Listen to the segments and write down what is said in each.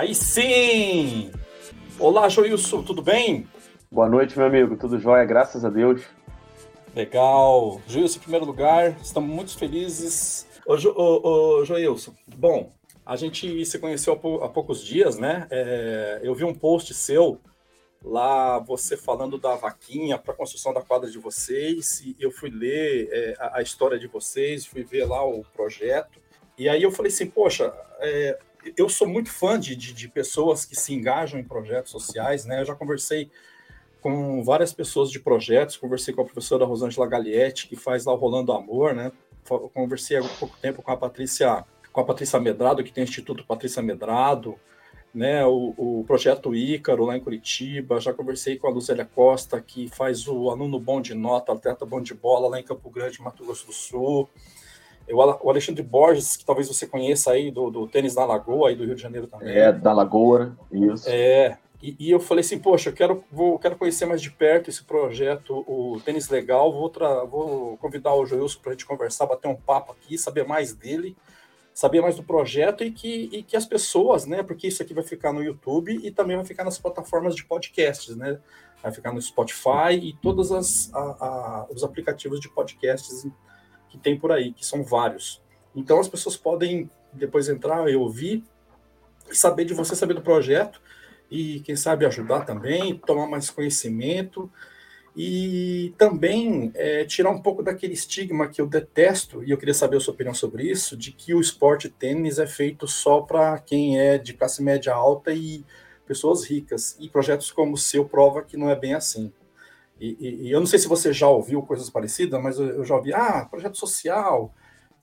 Aí sim! Olá, Joilson, tudo bem? Boa noite, meu amigo. Tudo jóia, graças a Deus. Legal. Joilson, em primeiro lugar, estamos muito felizes. Ô, jo, ô, ô, Joilson, bom, a gente se conheceu há, poucos dias, né? É, eu vi um post seu lá, você falando da vaquinha para a construção da quadra de vocês, e eu fui ler é, a, a, história de vocês, fui ver lá o projeto, e aí eu falei assim, poxa, é, eu sou muito fã de, de, de, pessoas que se engajam em projetos sociais, né? Eu já conversei com várias pessoas de projetos, conversei com a professora Rosângela Galietti, que faz lá o Rolando Amor, né? Conversei há pouco tempo com a Patrícia, com a Patrícia Medrado, que tem o Instituto Patrícia Medrado, né? O, o projeto Ícaro lá em Curitiba, já conversei com a Luzélia Costa, que faz o aluno bom de nota, atleta bom de bola lá em Campo Grande, Mato Grosso do Sul o Alexandre Borges, que talvez você conheça aí do, do tênis da Lagoa, aí do Rio de Janeiro também. É, da Lagoa, isso. É, e, e, eu falei assim, poxa, eu quero, vou, quero conhecer mais de perto esse projeto, o Tênis Legal, vou, tra, vou convidar o Joilson para a gente conversar, bater um papo aqui, saber mais dele, saber mais do projeto e que, e que as pessoas, né, porque isso aqui vai ficar no YouTube e também vai ficar nas plataformas de podcasts, né, vai ficar no Spotify e todos as, a, a, os aplicativos de podcasts que tem por aí, que são vários. Então as pessoas podem depois entrar e ouvir, saber de você, saber do projeto e quem sabe ajudar também, tomar mais conhecimento e também é, tirar um pouco daquele estigma que eu detesto, e eu queria saber a sua opinião sobre isso, de que o esporte tênis é feito só para quem é de classe média alta e pessoas ricas. E projetos como o seu prova que não é bem assim. E, e, e, eu não sei se você já ouviu coisas parecidas, mas eu, eu já ouvi, ah, projeto social,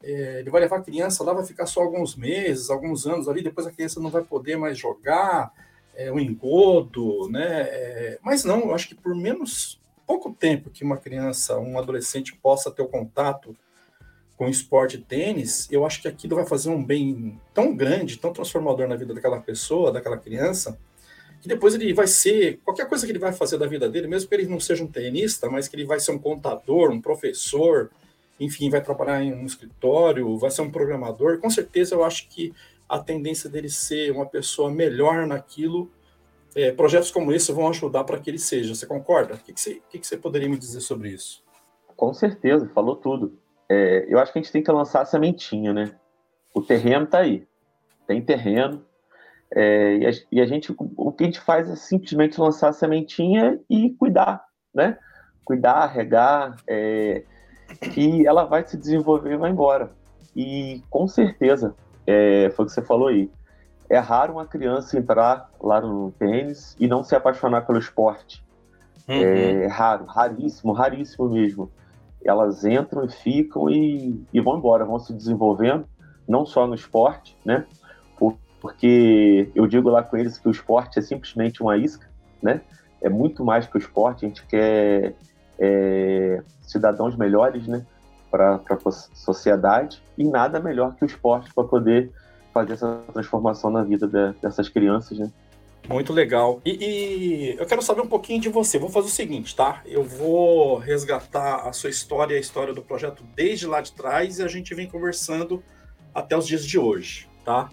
é, ele vai levar a criança lá, vai ficar só alguns meses, alguns anos ali, depois a criança não vai poder mais jogar, é, o engodo, né? É, mas não, eu acho que por menos pouco tempo que uma criança, um adolescente possa ter o contato com esporte tênis, eu acho que aquilo vai fazer um bem tão grande, tão transformador na vida daquela pessoa, daquela criança, que depois ele vai ser, qualquer coisa que ele vai fazer da vida dele, mesmo que ele não seja um tenista, mas que ele vai ser um contador, um professor, enfim, vai trabalhar em um escritório, vai ser um programador, com certeza eu acho que a tendência dele ser uma pessoa melhor naquilo, é, projetos como esse vão ajudar para que ele seja. Você concorda? O que, que, você, que, que você poderia me dizer sobre isso? Com certeza, falou tudo. É, eu acho que a gente tem que lançar a sementinha, né? O terreno está aí. Tem terreno, é, e, a, e, a, gente, o que a gente faz é simplesmente lançar a sementinha e cuidar, né? Cuidar, regar, é, e ela vai se desenvolver e vai embora. E com certeza, é, foi o que você falou aí, é raro uma criança entrar lá no tênis e não se apaixonar pelo esporte. Uhum. É raro, raríssimo, raríssimo mesmo. Elas entram e ficam e, e vão embora, vão se desenvolvendo, não só no esporte, né? Porque eu digo lá com eles que o esporte é simplesmente uma isca, né? É muito mais que o esporte, a gente quer é, cidadãos melhores, né? Para a sociedade e nada melhor que o esporte para poder fazer essa transformação na vida de, dessas crianças, né? Muito legal. E, e, eu quero saber um pouquinho de você. Vou fazer o seguinte, tá? Eu vou resgatar a sua história e a história do projeto desde lá de trás e a gente vem conversando até os dias de hoje, tá?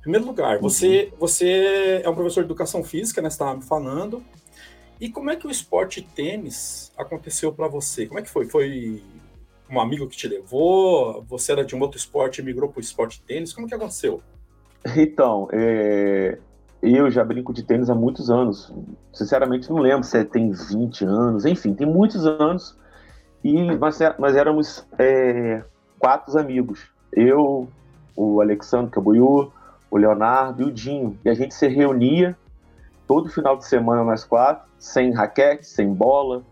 Em primeiro lugar, uhum. você, você é um professor de educação física, né? Você estava me falando. E como é que o esporte tênis aconteceu para você? Como é que foi? Foi um amigo que te levou? Você era de um outro esporte e migrou para o esporte tênis? Como que aconteceu? Então, é... eu já brinco de tênis há muitos anos. Sinceramente, não lembro se tem 20 anos. Enfim, tem muitos anos. E nós, é, nós éramos é... quatro amigos. Eu, o Alexandre Cabuiú, o Leonardo e o Dinho. E a gente se reunia todo final de semana nós quatro, sem raquete, sem bola,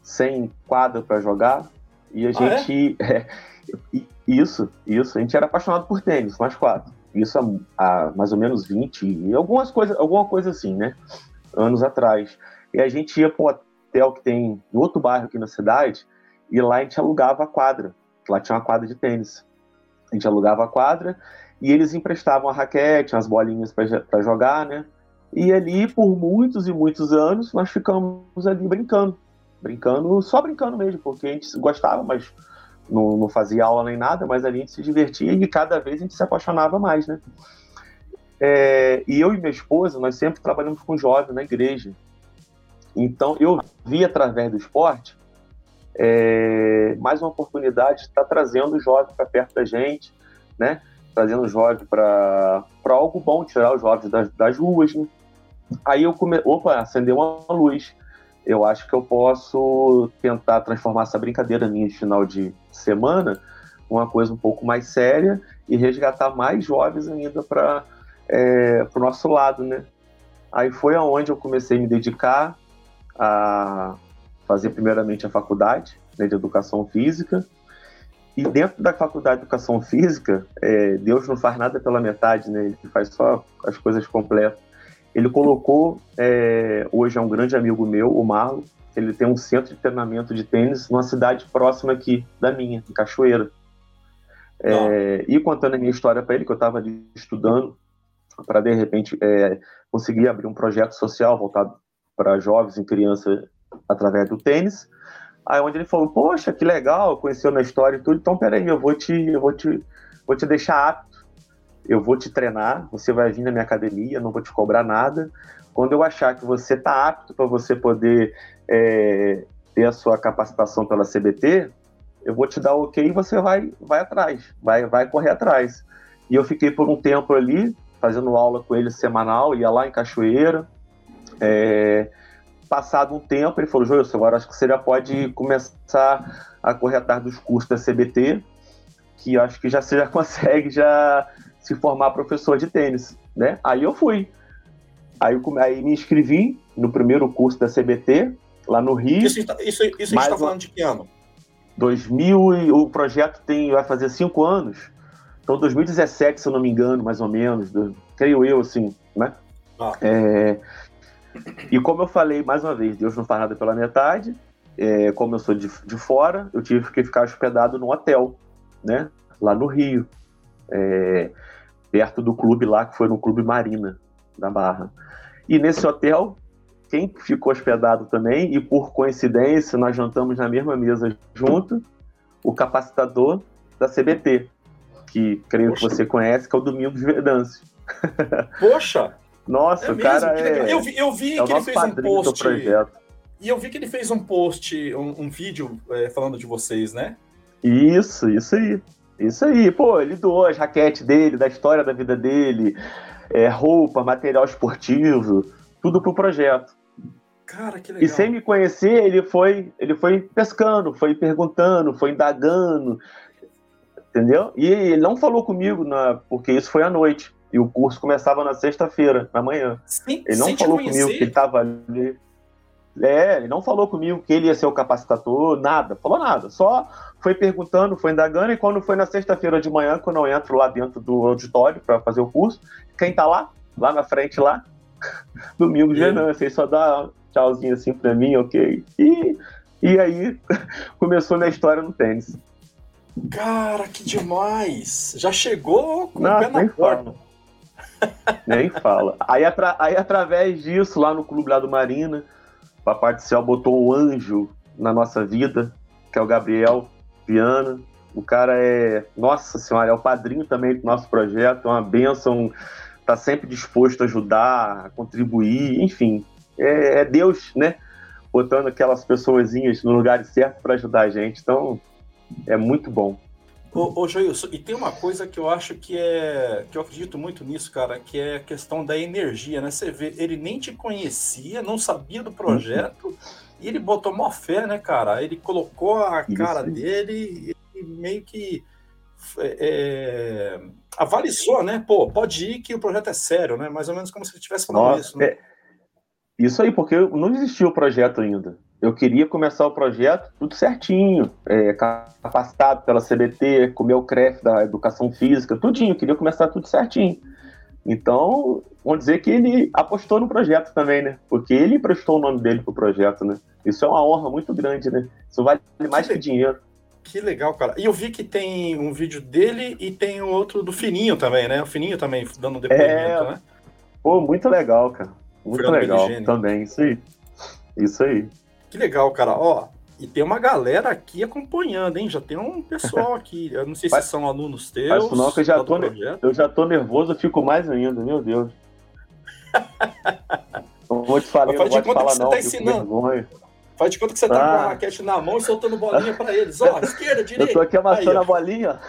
sem quadra para jogar. E a ah, gente. É? É, isso, isso. A gente era apaixonado por tênis, nós quatro. Isso há, há, mais ou menos 20 e algumas coisas, alguma coisa assim, né? Anos atrás. E a gente ia para um hotel que tem em outro bairro aqui na cidade, e lá a gente alugava a quadra. Lá tinha uma quadra de tênis. A gente alugava a quadra e eles emprestavam a raquete, as bolinhas para jogar, né? E ali, por muitos e muitos anos, nós ficamos ali brincando. Brincando, só brincando mesmo, porque a gente gostava, mas não, não fazia aula nem nada, mas ali a gente se divertia e cada vez a gente se apaixonava mais, né? É, e eu e minha esposa, nós sempre trabalhamos com jovens na igreja. Então, eu vi através do esporte é, mais uma oportunidade de estar trazendo o jovem para perto da gente, né? Trazendo o jovem para algo bom, tirar os jovens das, das ruas, né? Aí eu come... opa, acendeu uma luz. Eu acho que eu posso tentar transformar essa brincadeira minha de final de semana uma coisa um pouco mais séria e resgatar mais jovens ainda para é, o nosso lado, né? Aí foi aonde eu comecei a me dedicar a fazer primeiramente a faculdade né, de educação física. E dentro da faculdade de educação física, é, Deus não faz nada pela metade, né? Ele faz só as coisas completas. Ele colocou, é, hoje é um grande amigo meu, o Marlon, ele tem um centro de treinamento de tênis numa cidade próxima aqui da minha, em Cachoeira. É, e contando a minha história para ele, que eu estava estudando, para de repente é, conseguir abrir um projeto social voltado para jovens e crianças através do tênis. Aí onde ele falou, poxa, que legal, conheceu minha história e tudo, então peraí, eu vou te, eu vou te, vou te deixar apto, eu vou te treinar, você vai vir na minha academia, não vou te cobrar nada. Quando eu achar que você está apto para você poder é, ter a sua capacitação pela CBT, eu vou te dar o ok e você vai, vai atrás, vai, vai correr atrás. E eu fiquei por um tempo ali, fazendo aula com ele semanal, ia lá em Cachoeira, é, passado um tempo, ele falou, Joilson, agora acho que você já pode começar a correr atrás dos cursos da CBT, que acho que já você já consegue já se formar professor de tênis, né? Aí eu fui. Aí, eu, aí me inscrevi no primeiro curso da CBT, lá no Rio. Isso, isso, isso a gente está falando de que ano? 2000 e o projeto tem vai fazer cinco anos. Então 2017, se eu não me engano, mais ou menos, creio eu, assim, né? Ah. É, e como eu falei mais uma vez, Deus não faz nada pela metade. É, como eu sou de, de fora, eu tive que ficar hospedado num hotel, né? Lá no Rio, é, perto do clube lá, que foi no Clube Marina, da Barra. E nesse hotel, quem ficou hospedado também, e por coincidência, nós jantamos na mesma mesa junto, o capacitador da CBT, que creio Poxa. que você conhece, que é o Domingos Verdâncio. Poxa! Nossa, é o cara é. Eu vi, eu vi é que ele fez um post. E eu vi que ele fez um post, um, um vídeo é, falando de vocês, né? Isso, isso aí. Isso aí. Pô, ele doou as raquetes dele, da história da vida dele, é, roupa, material esportivo, tudo pro projeto. Cara, que legal. E sem me conhecer, ele foi, ele foi pescando, foi perguntando, foi indagando, entendeu? E ele não falou comigo, na, porque isso foi à noite. E o curso começava na sexta-feira, na manhã. Sim, ele não falou comigo que ele estava ali. É, ele não falou comigo que ele ia ser o capacitador, nada, falou nada. Só foi perguntando, foi indagando, e quando foi na sexta-feira de manhã, quando eu entro lá dentro do auditório para fazer o curso, quem tá lá? Lá na frente, lá? Domingo de Venâncio, ele só dá tchauzinho assim para mim, ok. E, e aí começou minha história no tênis. Cara, que demais! Já chegou com Não, o pé na porta. Nem fala. Aí, atra aí, através disso, lá no clube lá do Marina, o Papai do Céu botou um anjo na nossa vida, que é o Gabriel Viana. O cara é, nossa senhora, é o padrinho também do nosso projeto, é uma bênção, tá sempre disposto a ajudar, a contribuir, enfim. É, é Deus, né? Botando aquelas pessoas no lugar certo para ajudar a gente. Então, é muito bom. Ô, ô Joilson, e tem uma coisa que eu acho que é. que eu acredito muito nisso, cara, que é a questão da energia, né? Você vê, ele nem te conhecia, não sabia do projeto, e ele botou mó fé, né, cara? Ele colocou a cara dele e meio que é, é, avalizou, né? Pô, pode ir que o projeto é sério, né? Mais ou menos como se ele estivesse falando Nossa, isso, né? É... Isso aí, porque não existia o projeto ainda eu queria começar o projeto tudo certinho, é, capacitado pela CBT, com o meu CREF da educação física, tudinho, eu queria começar tudo certinho. Então, vamos dizer que ele apostou no projeto também, né? Porque ele emprestou o nome dele pro projeto, né? Isso é uma honra muito grande, né? Isso vale mais que, dinheiro. Que legal, cara. E eu vi que tem um vídeo dele e tem um outro do Fininho também, né? O Fininho também dando um depoimento, é... né? Pô, muito legal, cara. Muito legal também, isso aí. Isso aí. Que legal, cara. Ó, E tem uma galera aqui acompanhando, hein? Já tem um pessoal aqui. Eu não sei se são alunos teus. Mas não, que eu já, tô, eu já tô nervoso, eu fico mais ainda, meu Deus. não vou te falar, não vou te falar, não. Tá ensinando. Faz de conta que você tá ah. com a raquete na mão e soltando bolinha para eles. Ó, esquerda, direita. Eu tô aqui amassando Aí, a bolinha.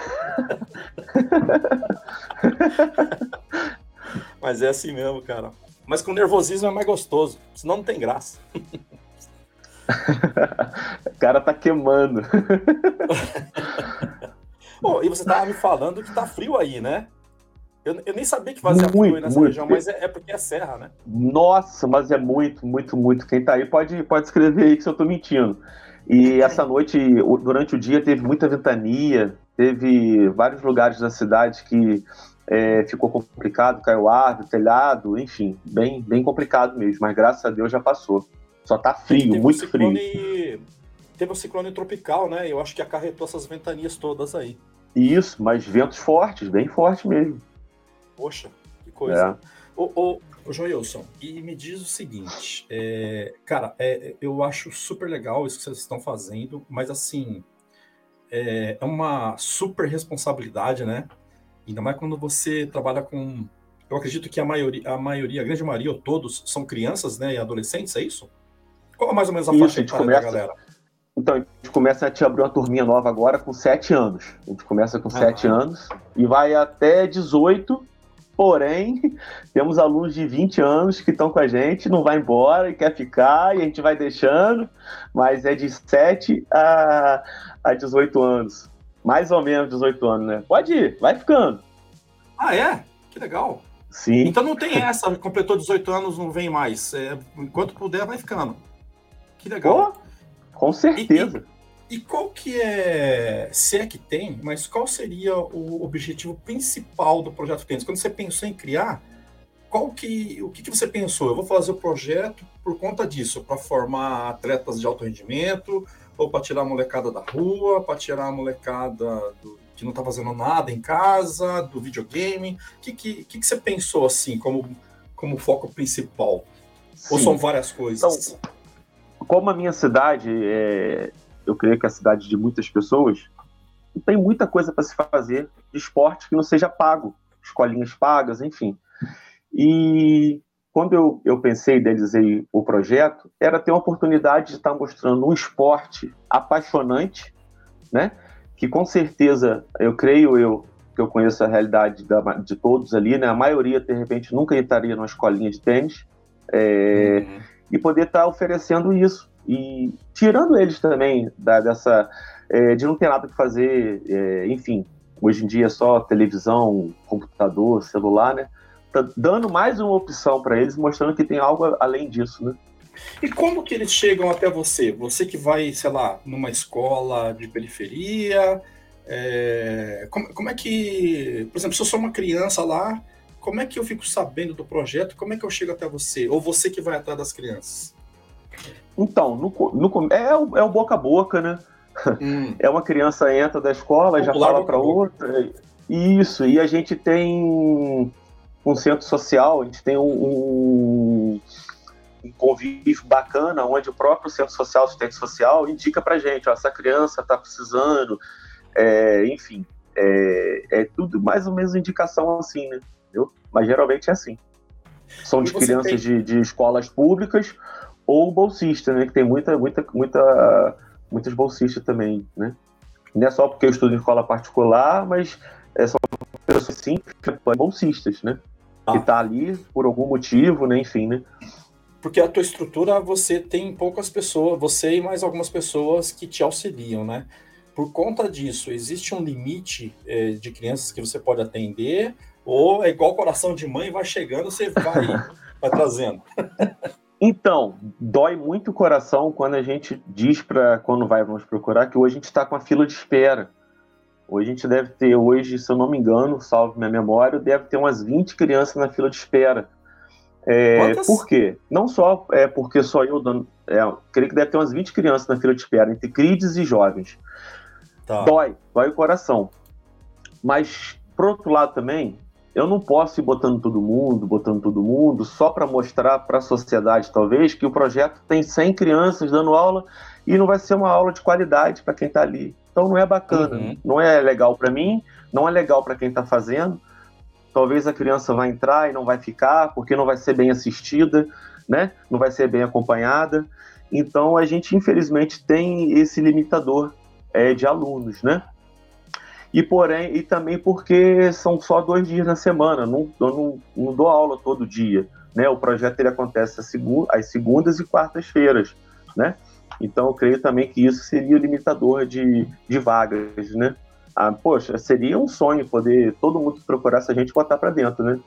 Mas é assim mesmo, cara. Mas com nervosismo é mais gostoso, senão não tem graça. o cara tá queimando. oh, e você tava me falando que tá frio aí, né? Eu, eu nem sabia que fazia muito, frio nessa muito. região, mas é, é, porque é serra, né? Nossa, mas é muito, muito, muito. Quem tá aí pode, pode escrever aí que se eu tô mentindo. E essa noite, durante o dia, teve muita ventania, teve vários lugares da cidade que é, ficou complicado, caiu árvore, telhado, enfim, bem, bem complicado mesmo, mas graças a Deus já passou. Só tá frio, muito um ciclone, frio. Teve um ciclone tropical, né? Eu acho que acarretou essas ventanias todas aí. Isso, mas ventos fortes, bem fortes mesmo. Poxa, que coisa. É. Ô, ô, ô Joilson, e me diz o seguinte, é, cara, é, eu acho super legal isso que vocês estão fazendo, mas assim, é, é uma super responsabilidade, né? Ainda mais quando você trabalha com. Eu acredito que a maioria, a maioria, a grande maioria, ou todos, são crianças né, e adolescentes, é isso? Qual é mais ou menos a isso, faixa a começa, da galera? Então, a gente começa a te abrir uma turminha nova agora com 7 anos. A gente começa com 7 ah, anos e vai até 18 Porém, temos alunos de 20 anos que estão com a gente, não vai embora e quer ficar, e a gente vai deixando, mas é de 7 a, a 18 anos. Mais ou menos 18 anos, né? Pode ir, vai ficando. Ah, é? Que legal. Sim. Então não tem essa, completou 18 anos, não vem mais. É, enquanto puder, vai ficando. Que legal. Oh, com certeza. E, e qual que é, se é que tem, mas qual seria o objetivo principal do projeto Tênis? Quando você pensou em criar, qual que, o que, que você pensou? Eu vou fazer o projeto por conta disso, para formar atletas de alto rendimento, ou para tirar a molecada da rua, para tirar a molecada do, que não está fazendo nada em casa, do videogame. O que, que, que, que você pensou assim como, como foco principal? Sim. Ou são várias coisas? Então, como a minha cidade é, eu creio que é a cidade de muitas pessoas, tem muita coisa para se fazer de esporte que não seja pago, escolinhas pagas, enfim. E quando eu, eu pensei, idealizei o projeto, era ter uma oportunidade de estar mostrando um esporte apaixonante, né? Que com certeza, eu creio eu, que eu conheço a realidade da, de todos ali, né? A maioria, de repente, nunca entraria numa escolinha de tênis. É, uhum. E poder estar oferecendo isso e tirando eles também da, dessa é, de não ter nada que fazer, é, enfim, hoje em dia é só televisão, computador, celular, né? Tá dando mais uma opção para eles, mostrando que tem algo além disso, né? E como que eles chegam até você? Você que vai, sei lá, numa escola de periferia, é, como, como, é que, por exemplo, se eu sou uma criança lá, como é que eu fico sabendo do projeto? Como é que eu chego até você? Ou você que vai atrás das crianças? Então, no, no, é, o, é o boca a boca, né? Hum. É uma criança entra da escola, já fala para outra. Isso, e a gente tem um centro social, a gente tem um, um convívio bacana, onde o próprio centro social, assistente social, indica para gente, ó, essa criança está precisando, é, enfim, é, é, tudo mais ou menos indicação assim, né? Mas geralmente é assim. São de crianças tem... de, de escolas públicas ou bolsista, né? Que tem muita, muita, muita, muitos bolsistas também, né? Não é só porque eu estudo em escola particular, mas é só pessoas simples, bolsistas, né? Ah. Que tá ali por algum motivo, né? Enfim, né? Porque a tua estrutura, você tem poucas pessoas, você e mais algumas pessoas que te auxiliam, né? Por conta disso, existe um limite é, de crianças que você pode atender? Ou é igual coração de mãe, vai chegando, você vai, vai trazendo? Então, dói muito o coração quando a gente diz para quando vai vamos procurar que hoje a gente está com a fila de espera. Hoje a gente deve ter, hoje, se eu não me engano, salvo minha memória, deve ter umas 20 crianças na fila de espera. É, por quê? Não só é porque só eu dando. É, creio que deve ter umas 20 crianças na fila de espera, entre crides e jovens. Tá. Dói, dói o coração. Mas, por outro lado também, eu não posso ir botando todo mundo, botando todo mundo, só para mostrar para a sociedade, talvez, que o projeto tem 100 crianças dando aula e não vai ser uma aula de qualidade para quem está ali. Então não é bacana, uhum. não é legal para mim, não é legal para quem está fazendo. Talvez a criança vai entrar e não vai ficar, porque não vai ser bem assistida, né? não vai ser bem acompanhada. Então a gente, infelizmente, tem esse limitador é, de alunos, né? E porém, e também porque são só dois dias na semana, não, eu não, não dou aula todo dia. Né? O projeto ele acontece às, segundas e quartas-feiras, né? Então eu creio também que isso seria limitador de, de vagas, né? Ah, poxa, seria um sonho poder todo mundo que procurasse a gente botar para dentro, né?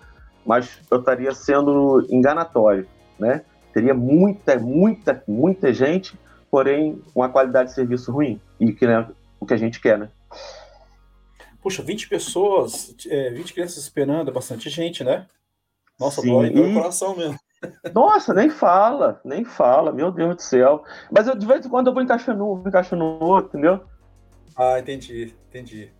Mas eu estaria sendo enganatório, né? Teria muita, muita, muita gente, porém uma qualidade de serviço ruim e que né, o que a gente quer, né? Puxa, 20 pessoas, é, 20 crianças esperando, é bastante gente, né? Nossa, Sim. dói, dói o coração mesmo. Nossa, nem fala, nem fala, meu Deus do céu. Mas eu, de vez em quando eu vou encaixando um, vou encaixando outro, entendeu? Ah, entendi, entendi.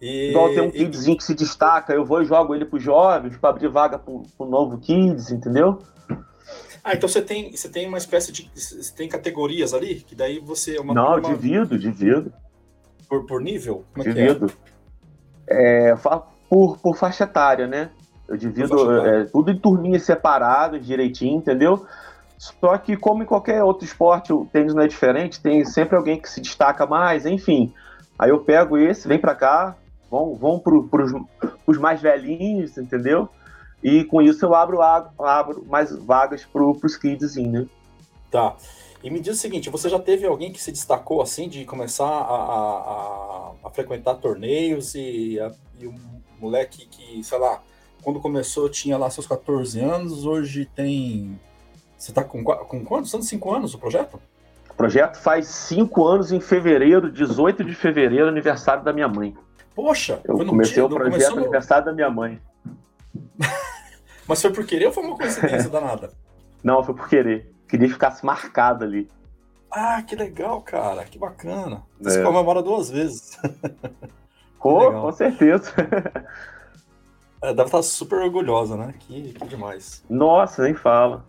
E, Igual tem um e... kidzinho que se destaca, eu vou e jogo ele pros jovens para abrir vaga pro, pro novo kids, entendeu? Ah, então você tem, você tem uma espécie de. Você tem categorias ali? Que daí você. É uma, Não, uma... divido, divido. Por, por nível? Como é divido. Que é? É, por, por faixa etária, né? Eu divido é, tudo em turminhas separadas, direitinho, entendeu? Só que, como em qualquer outro esporte, o tênis não é diferente, tem sempre alguém que se destaca mais, enfim. Aí eu pego esse, vem para cá, vão, vão pro, pros, pros mais velhinhos, entendeu? E com isso eu abro, abro mais vagas pro, pros kids, né? Tá. E me diz o seguinte, você já teve alguém que se destacou assim de começar a, a, a frequentar torneios e, a, e um moleque que, sei lá, quando começou tinha lá seus 14 anos, hoje tem. Você tá com, com quantos anos? 5 anos o projeto? O projeto faz 5 anos em fevereiro, 18 de fevereiro, aniversário da minha mãe. Poxa, eu comecei dia, o projeto no aniversário da minha mãe. Mas foi por querer ou foi uma coincidência danada? Não, foi por querer queria que ficasse marcado ali. Ah, que legal, cara, que bacana. Você é. comemora duas vezes. Com, com certeza. É, deve estar super orgulhosa, né? Que, que demais. Nossa, nem fala.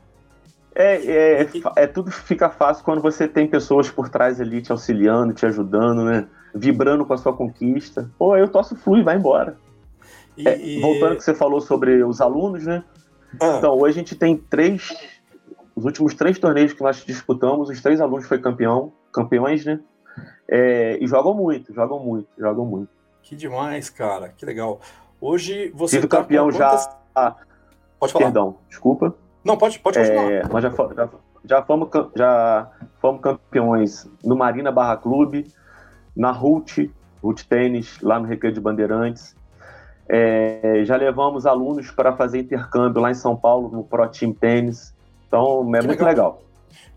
É, é, é, tudo fica fácil quando você tem pessoas por trás ali te auxiliando, te ajudando, né? Vibrando com a sua conquista. Pô, eu tosso flui, vai embora. E, é, voltando ao que você falou sobre os alunos, né? Ah. Então, hoje a gente tem três os últimos três torneios que nós disputamos, os três alunos foi campeão, campeões, né? É, e jogam muito, jogam muito, jogam muito. Que demais, cara, que legal. Hoje você Tive tá campeão quantas... já. Pode falar. Perdão, desculpa. Não, pode, pode continuar. É, nós já, já, já, fomos, já fomos campeões no Marina Barra Clube, na RUT, RUT Tênis, lá no Recreio de Bandeirantes. É, já levamos alunos para fazer intercâmbio lá em São Paulo, no Pro Team Tênis. Então é que muito legal. legal.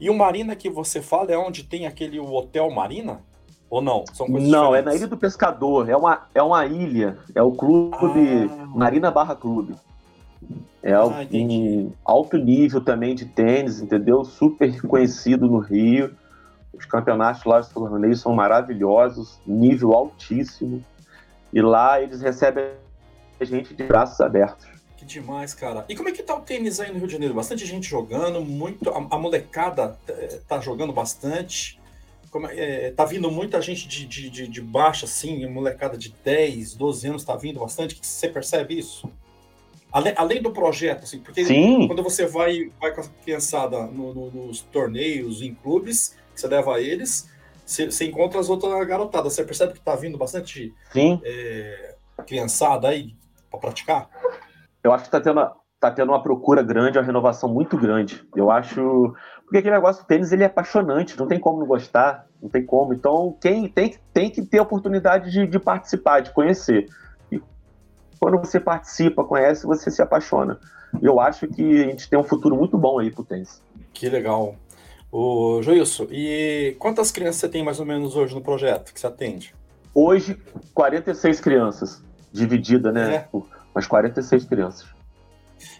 E o Marina que você fala é onde tem aquele Hotel Marina? Ou não? São coisas não, diferentes. é na Ilha do Pescador. É uma, é uma ilha. É o clube ah. Marina Barra Clube. É ah, um alto nível também de tênis, entendeu? Super conhecido no Rio. Os campeonatos lá, os torneios são maravilhosos, nível altíssimo. E lá eles recebem a gente de braços abertos. Que demais, cara. E como é que tá o tênis aí no Rio de Janeiro? Bastante gente jogando, muito. A, a molecada eh, tá jogando bastante. Como, é, tá vindo muita gente de, de, de, de baixa, assim, molecada de 10, 12 anos tá vindo bastante. Você percebe isso? Além, além do projeto, assim, porque Sim. quando você vai, vai com a criançada no, no, nos torneios, em clubes, que você leva eles, você, você encontra as outras garotadas. Você percebe que tá vindo bastante é, criançada aí para praticar? Eu acho que está tendo, tá tendo uma procura grande, uma renovação muito grande. Eu acho. Porque aquele negócio do tênis ele é apaixonante, não tem como não gostar, não tem como. Então, quem tem, tem que ter a oportunidade de, de participar, de conhecer. E quando você participa, conhece, você se apaixona. Eu acho que a gente tem um futuro muito bom aí pro tênis. Que legal. Ô, Joilson, e quantas crianças você tem mais ou menos hoje no projeto que você atende? Hoje, 46 crianças, dividida, né? É. Por umas 46 crianças.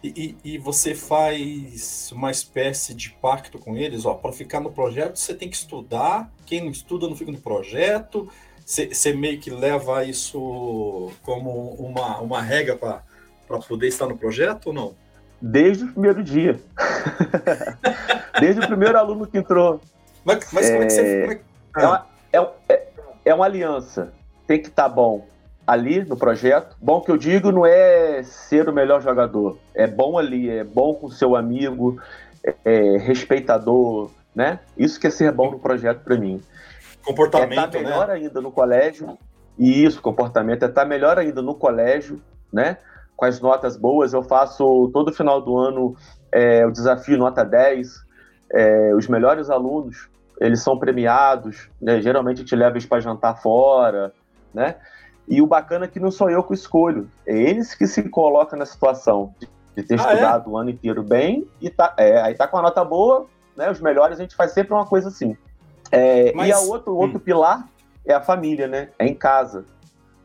E, e, e, você faz uma espécie de pacto com eles, ó, para ficar no projeto você tem que estudar, quem não estuda não fica no projeto, você, meio que leva isso como uma, uma regra para poder estar no projeto ou não? Desde o primeiro dia. Desde o primeiro aluno que entrou. Mas, mas é... como é que você. É, é, é, uma, é, é uma aliança. Tem que estar tá bom ali no projeto. Bom que eu digo não é ser o melhor jogador. É bom ali, é bom com seu amigo, é, é respeitador, né? Isso que é ser bom no projeto para mim. Comportamento, é estar tá melhor né? ainda no colégio. E isso, comportamento é estar tá melhor ainda no colégio, né? Com as notas boas, eu faço todo final do ano é, o desafio nota 10. É, os melhores alunos, eles são premiados, né? geralmente gente leva para jantar fora, né? E o bacana é que não sou eu que escolho, é eles que se colocam na situação de, ter ah, é? estudado é? o ano inteiro bem e tá, é, aí tá com a nota boa, né? Os melhores a gente faz sempre uma coisa assim. É, Mas... E a outro, outro hum. pilar é a família, né? É em casa.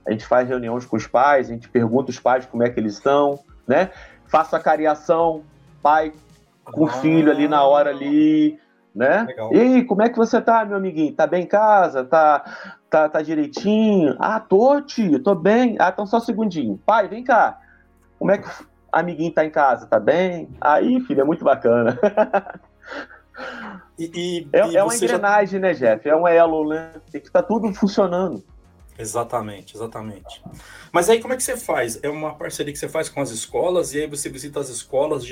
A gente faz reuniões com os pais, a gente pergunta os pais como é que eles estão, né? Faço a cariação, pai com ah, filho ali na hora ali, né? Legal. E aí, como é que você tá, meu amiguinho? Tá bem em casa? Tá, tá, tá direitinho? Ah, tô, tio, tô bem. Ah, então só um segundinho. Pai, vem cá. Como é que o amiguinho tá em casa? Tá bem? Aí, filho, é muito bacana. E, e, é, e é uma engrenagem, já... né, Jeff? É um elo, né? Tem que estar tá tudo funcionando. Exatamente, exatamente. Mas aí como é que você faz? É uma parceria que você faz com as escolas e aí você visita as escolas,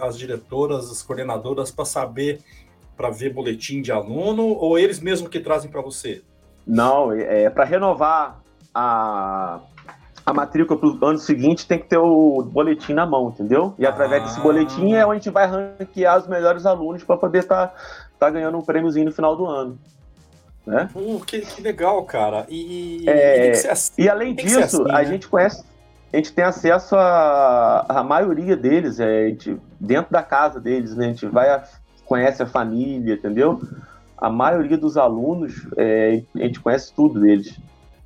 as diretoras, as coordenadoras para saber, para ver boletim de aluno ou eles mesmo que trazem para você? Não, é, é para renovar a, a matrícula para o ano seguinte tem que ter o boletim na mão, entendeu? E através ah. desse boletim é onde a gente vai ranquear os melhores alunos para poder estar tá, tá ganhando um prêmiozinho no final do ano. Né? Uh, que, que legal, cara. E, é, e, e além disso, assim, a né? gente conhece, a gente tem acesso a, a maioria deles, é, gente, dentro da casa deles, né? A gente vai a, conhece a família, entendeu? A maioria dos alunos, é, a gente conhece tudo deles.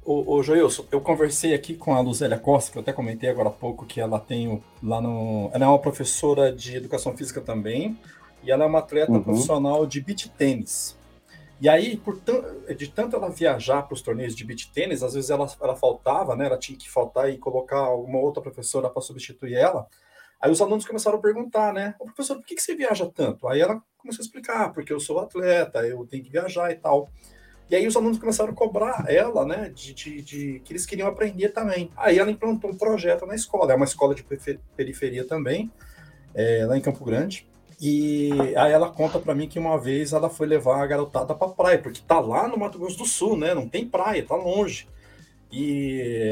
Ô, ô Joilson, eu conversei aqui com a Luzélia Costa, que eu até comentei agora há pouco que ela tem lá no. Ela é uma professora de educação física também, e ela é uma atleta uhum. profissional de beach tênis. E aí, por de tanto ela viajar para os torneios de beach tênis, às vezes ela, ela faltava, né? Ela tinha que faltar e colocar alguma outra professora para substituir ela. Aí os alunos começaram a perguntar, né? Ô, professor, por que, que você viaja tanto? Aí ela começou a explicar, porque eu sou atleta, eu tenho que viajar e tal. E aí os alunos começaram a cobrar ela, né, de, de, de, que eles queriam aprender também. Aí ela implantou um projeto na escola, é uma escola de periferia também, é, lá em Campo Grande. E aí ela conta para mim que uma vez ela foi levar a garotada para praia, porque tá lá no Mato Grosso do Sul, né? Não tem praia, tá longe. E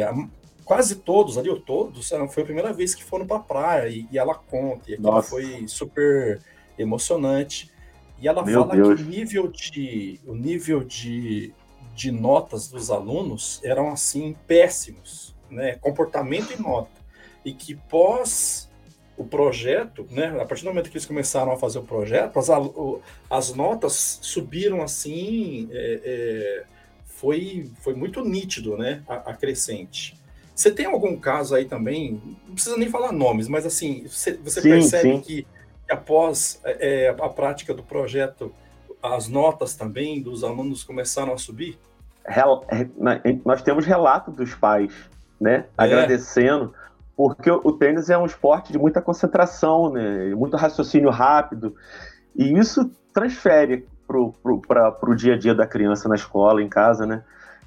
quase todos ali, ou todos, foi a primeira vez que foram para praia e, e, ela conta, e aquilo foi super emocionante. E ela Meu fala Deus. que o nível de o nível de, de notas dos alunos eram assim péssimos, né? Comportamento e nota. E que pós o projeto, né, a partir do momento que eles começaram a fazer o projeto, as, as notas subiram assim, é, é, foi, foi muito nítido, né, a, a, crescente. Você tem algum caso aí também, não precisa nem falar nomes, mas assim, você, você sim, percebe sim. Que, que, após é, a prática do projeto, as notas também dos alunos começaram a subir? Nós temos relato dos pais, né, é. agradecendo porque o tênis é um esporte de muita concentração, né? muito raciocínio rápido, e isso transfere para o dia a dia da criança na escola, em casa, né?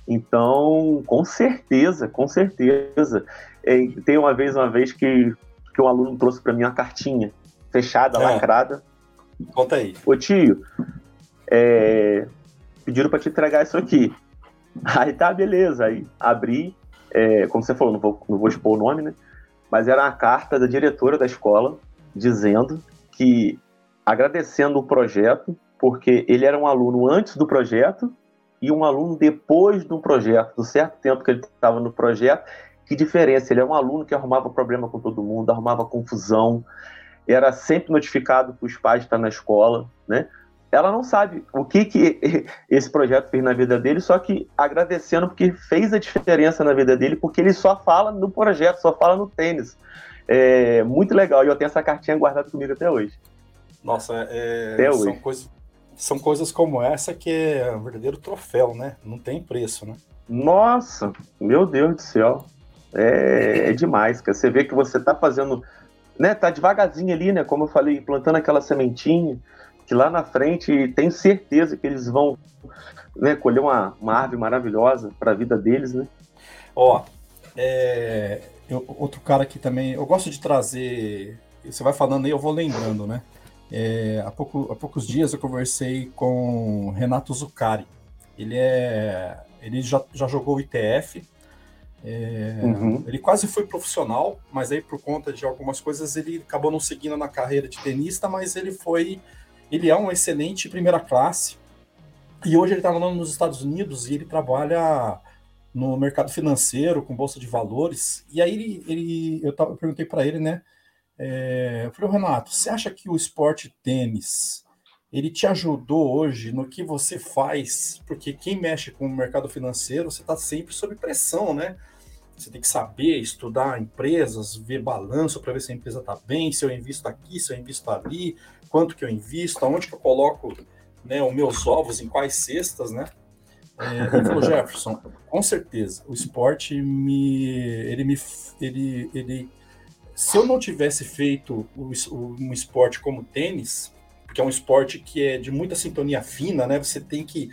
Então, com certeza, com certeza. É, tem uma vez, uma vez que, que um aluno trouxe para mim uma cartinha fechada, é. lacrada. Conta aí. Ô tio, é, pediram para te entregar isso aqui. Aí tá, beleza. Aí abri, é, como você falou, não vou, não vou expor o nome, né? mas era uma carta da diretora da escola dizendo que agradecendo o projeto, porque ele era um aluno antes do projeto e um aluno depois do projeto, do certo tempo que ele estava no projeto. Que diferença? Ele é um aluno que arrumava problema com todo mundo, arrumava confusão, era sempre notificado para os pais estar na escola, né? ela não sabe o que, que esse projeto fez na vida dele, só que agradecendo porque fez a diferença na vida dele, porque ele só fala no projeto, só fala no tênis. É muito legal, e eu tenho essa cartinha guardada comigo até hoje. Nossa, é, até são, hoje. Coisa, são coisas como essa que é um verdadeiro troféu, né? Não tem preço, né? Nossa, meu Deus do céu. É, é demais, cara. Você vê que você tá fazendo, né? Tá devagarzinho ali, né? Como eu falei, plantando aquela sementinha, que lá na frente tenho certeza que eles vão né, colher uma, uma árvore maravilhosa para a vida deles, né? Ó, é, eu, outro cara que também eu gosto de trazer. Você vai falando aí, eu vou lembrando, né? É, há, pouco, há poucos dias eu conversei com Renato Zuccari. Ele é, ele já, já jogou o ITF. É, uhum. Ele quase foi profissional, mas aí por conta de algumas coisas ele acabou não seguindo na carreira de tenista, mas ele foi, ele é um excelente primeira classe. E hoje ele está lá nos Estados Unidos e ele trabalha no mercado financeiro com bolsa de valores. E aí ele, ele eu, tava, eu perguntei para ele, né? É, eu falei, Renato, você acha que o esporte tênis ele te ajudou hoje no que você faz? Porque quem mexe com o mercado financeiro, você está sempre sob pressão, né? Você tem que saber estudar empresas, ver balanço para ver se a empresa está bem, se eu invisto aqui, se eu invisto ali, quanto que eu invisto, aonde que eu coloco né, os meus ovos, em quais cestas, né? É, ele falou, Jefferson, com certeza, o esporte me, ele me, ele, ele, se eu não tivesse feito um esporte como tênis, porque é um esporte que é de muita sintonia fina, né? Você tem que,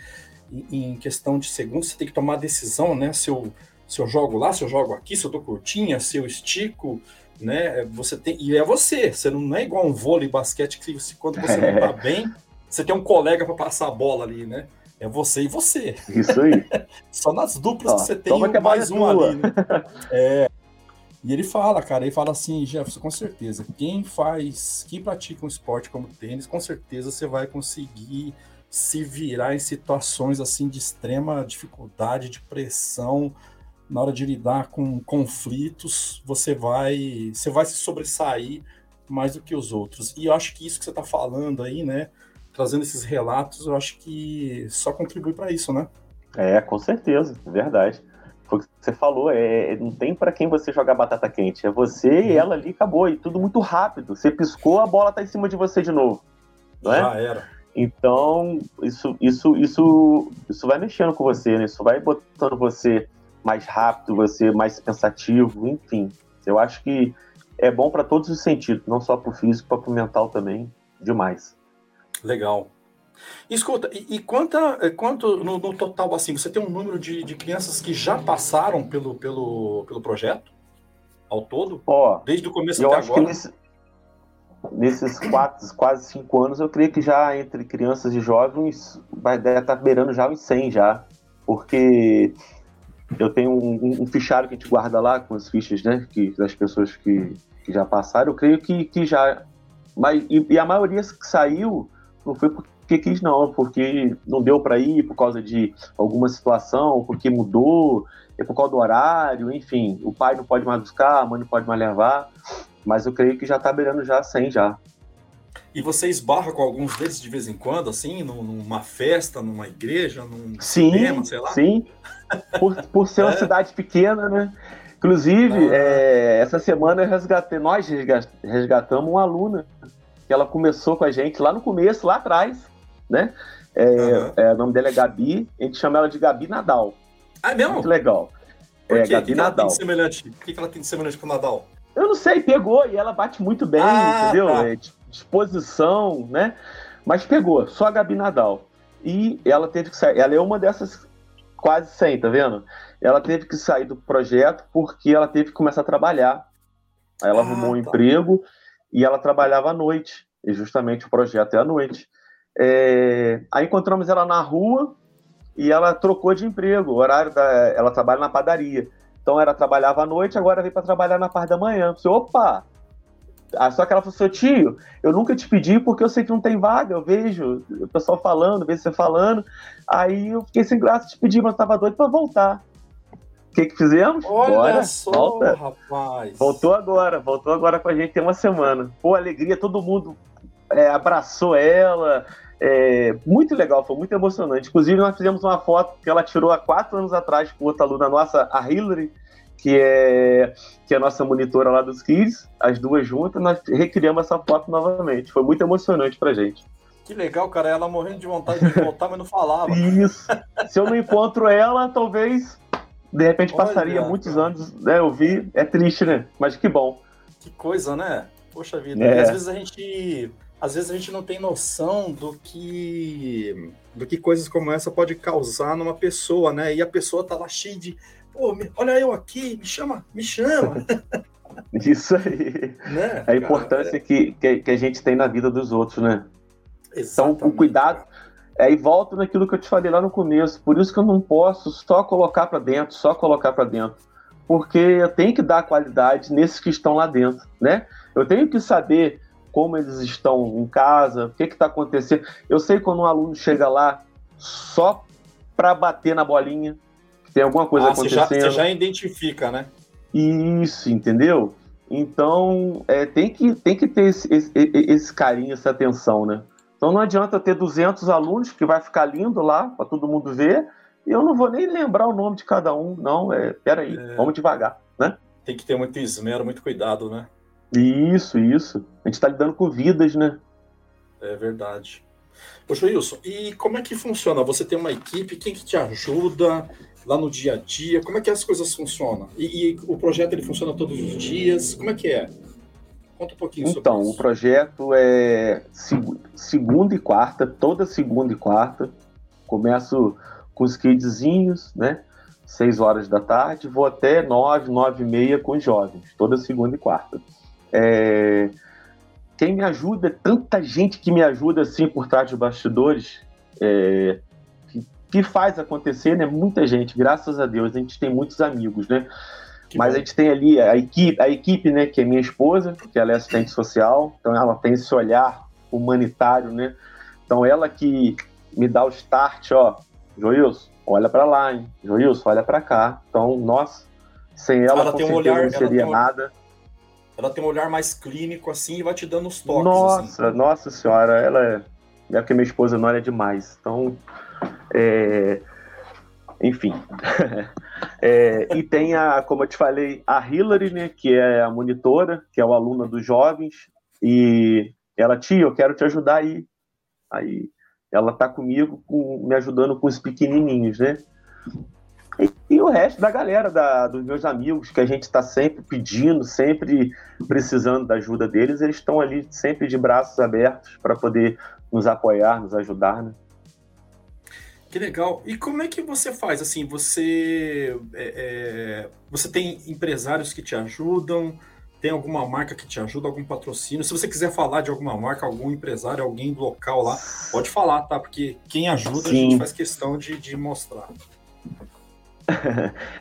em questão de segundos, você tem que tomar a decisão, né? Se eu, se eu jogo lá, se eu jogo aqui, se eu dou curtinha, se eu estico, né? Você tem e é você. Você não é igual um vôlei, basquete que quando você não tá bem, você tem um colega para passar a bola ali, né? É você e você. Isso aí. Só nas duplas Ó, que você tem um, que é mais um ali, né? É. E ele fala, cara, ele fala assim, Jefferson, com certeza, quem faz, quem pratica um esporte como tênis, com certeza você vai conseguir se virar em situações assim de extrema dificuldade, de pressão, na hora de lidar com conflitos, você vai, você vai se sobressair mais do que os outros. E eu acho que isso que você está falando aí, né, trazendo esses relatos, eu acho que só contribui para isso, né? É, com certeza, verdade. Foi o que você falou, é, é não tem para quem você jogar batata quente, é você e uhum. ela ali, acabou, e tudo muito rápido. Você piscou, a bola tá em cima de você de novo. Não é? Já era. Então, isso, isso, isso, isso vai mexendo com você, né? Isso vai botando você mais rápido, você mais pensativo, enfim. Eu acho que é bom para todos os sentidos, não só para o físico, para o mental também, demais. Legal. Escuta, e, e quanta, eh, quanto no, no, total, assim, você tem um número de, de crianças que já passaram pelo, pelo, pelo projeto? Ao todo? Ó, Desde o começo até agora? Nesse, nesses quatro, quase cinco anos, eu creio que já entre crianças e jovens vai estar tá beirando já uns 100 já. Porque eu tenho um, um, fichário que a gente guarda lá com as fichas, né, que, das pessoas que, que já passaram, eu creio que, que já... Mas, e, e a maioria que saiu não foi porque quis, não, porque não deu para ir por causa de alguma situação, porque mudou, é por causa do horário, enfim. O pai não pode mais buscar, a mãe não pode mais levar, mas eu creio que já está beirando já 100 já. E você esbarra com alguns deles de vez em quando, assim, numa festa, numa igreja, num sim, cinema, sei lá? Sim, por, por ser uma é. cidade pequena, né? Inclusive, ah. é, essa semana eu resgatei, nós resgatamos uma aluna que ela começou com a gente lá no começo, lá atrás, né? É, uhum. é, o nome dela é Gabi, a gente chama ela de Gabi Nadal. Ah, é mesmo? Muito legal. Por é, Gabi que Nadal. Ela semelhante? Por que ela tem de semelhante com o Nadal? Eu não sei, pegou e ela bate muito bem, ah, entendeu? Tá. É, disposição, né? Mas pegou, só a Gabi Nadal. E ela teve que sair. Ela é uma dessas quase 100, tá vendo? Ela teve que sair do projeto porque ela teve que começar a trabalhar. Aí ela ah, arrumou um tá. emprego e ela trabalhava à noite, e justamente o projeto é à noite. É... Aí encontramos ela na rua e ela trocou de emprego, o horário da... ela trabalha na padaria. Então ela trabalhava à noite, agora veio para trabalhar na parte da manhã. Eu falei, opa! Ah, só que ela falou, seu tio, eu nunca te pedi porque eu sei que não tem vaga, eu vejo o pessoal falando, vejo você falando. Aí eu fiquei sem graça, te pedi, mas eu tava doido para voltar que, que fizemos? Olha Bora, só, volta. rapaz. Voltou agora, voltou agora com a gente tem uma semana. Pô, alegria, todo mundo é, abraçou ela. É, muito legal, foi muito emocionante. Inclusive, nós fizemos uma foto que ela tirou há quatro anos atrás com outra aluna nossa, a Hillary, que é, que é a nossa monitora lá dos Kids, as duas juntas, nós recriamos essa foto novamente. Foi muito emocionante pra gente. Que legal, cara. Ela morrendo de vontade de voltar, mas não falava. Isso. Se eu não encontro ela, talvez De repente Olha, passaria muitos cara. anos, né? Eu vi, é triste, né? Mas que bom. Que coisa, né? Poxa vida. É. E às vezes a gente. Às vezes a gente não tem noção do que do que coisas como essa pode causar numa pessoa, né? E a pessoa tá lá cheia de, pô, olha eu aqui, me chama, me chama. Isso aí. Né, a importância é... que, que, que, a gente tem na vida dos outros, né? Exatamente, então, o cuidado. É, e volto naquilo que eu te falei lá no começo. Por isso que eu não posso só colocar para dentro, só colocar para dentro. Porque eu tenho que dar qualidade nesses que estão lá dentro, né? Eu tenho que saber como eles estão em casa, o que está acontecendo. Eu sei quando um aluno chega lá só para bater na bolinha, tem alguma coisa ah, acontecendo. Você já, você já identifica, né? Isso, entendeu? Então, é, tem, que, tem que ter esse, esse, esse, carinho, essa atenção, né? Então não adianta ter 200 alunos, que vai ficar lindo lá, para todo mundo ver, e eu não vou nem lembrar o nome de cada um, não, é, peraí, é... vamos devagar, né? Tem que ter muito esmero, muito cuidado, né? Isso, isso. A gente está lidando com vidas, né? É verdade. Poxa, Wilson, e como é que funciona? Você tem uma equipe, quem que te ajuda? lá no dia a dia? Como é que as coisas funcionam? E, e o projeto ele funciona todos os dias? Como é que é? Conta um pouquinho então, sobre isso. Então, o projeto é segunda e quarta, toda segunda e quarta. Começo com os kidzinhos, né? Seis horas da tarde, vou até nove, nove e meia com os jovens, toda segunda e quarta. É... Quem me ajuda, tanta gente que me ajuda assim por trás de bastidores. É que faz acontecer, né? Muita gente, graças a Deus, a gente tem muitos amigos, né? Que Mas bom. a gente tem ali a equipe, a equipe, né, que é minha esposa, que ela é assistente social, então ela tem esse olhar humanitário, né? Então ela que me dá o start, ó, Joilson, olha para lá, hein? Joilson, olha para cá. Então, nossa, sem ela, ela com tem um olhar, não seria um, nada. Ela tem um olhar mais clínico assim e vai te dando os toques. Nossa, assim. nossa senhora, ela é. É porque minha esposa não olha demais. Então, é, enfim. é, e tem a, como eu te falei, a Hillary, né, que é a monitora, que é o aluna dos jovens, e ela, tia, eu quero te ajudar aí. Aí ela tá comigo, com, me ajudando com os pequenininhos, né? E, e o resto da galera, da, dos meus amigos, que a gente está sempre pedindo, sempre precisando da ajuda deles, eles estão ali sempre de braços abertos para poder nos apoiar, nos ajudar, né? Que legal. E como é que você faz? Assim, você é, é, você tem empresários que te ajudam? Tem alguma marca que te ajuda, algum patrocínio? Se você quiser falar de alguma marca, algum empresário, alguém local lá, pode falar, tá? Porque quem ajuda, Sim. a gente faz questão de, de mostrar.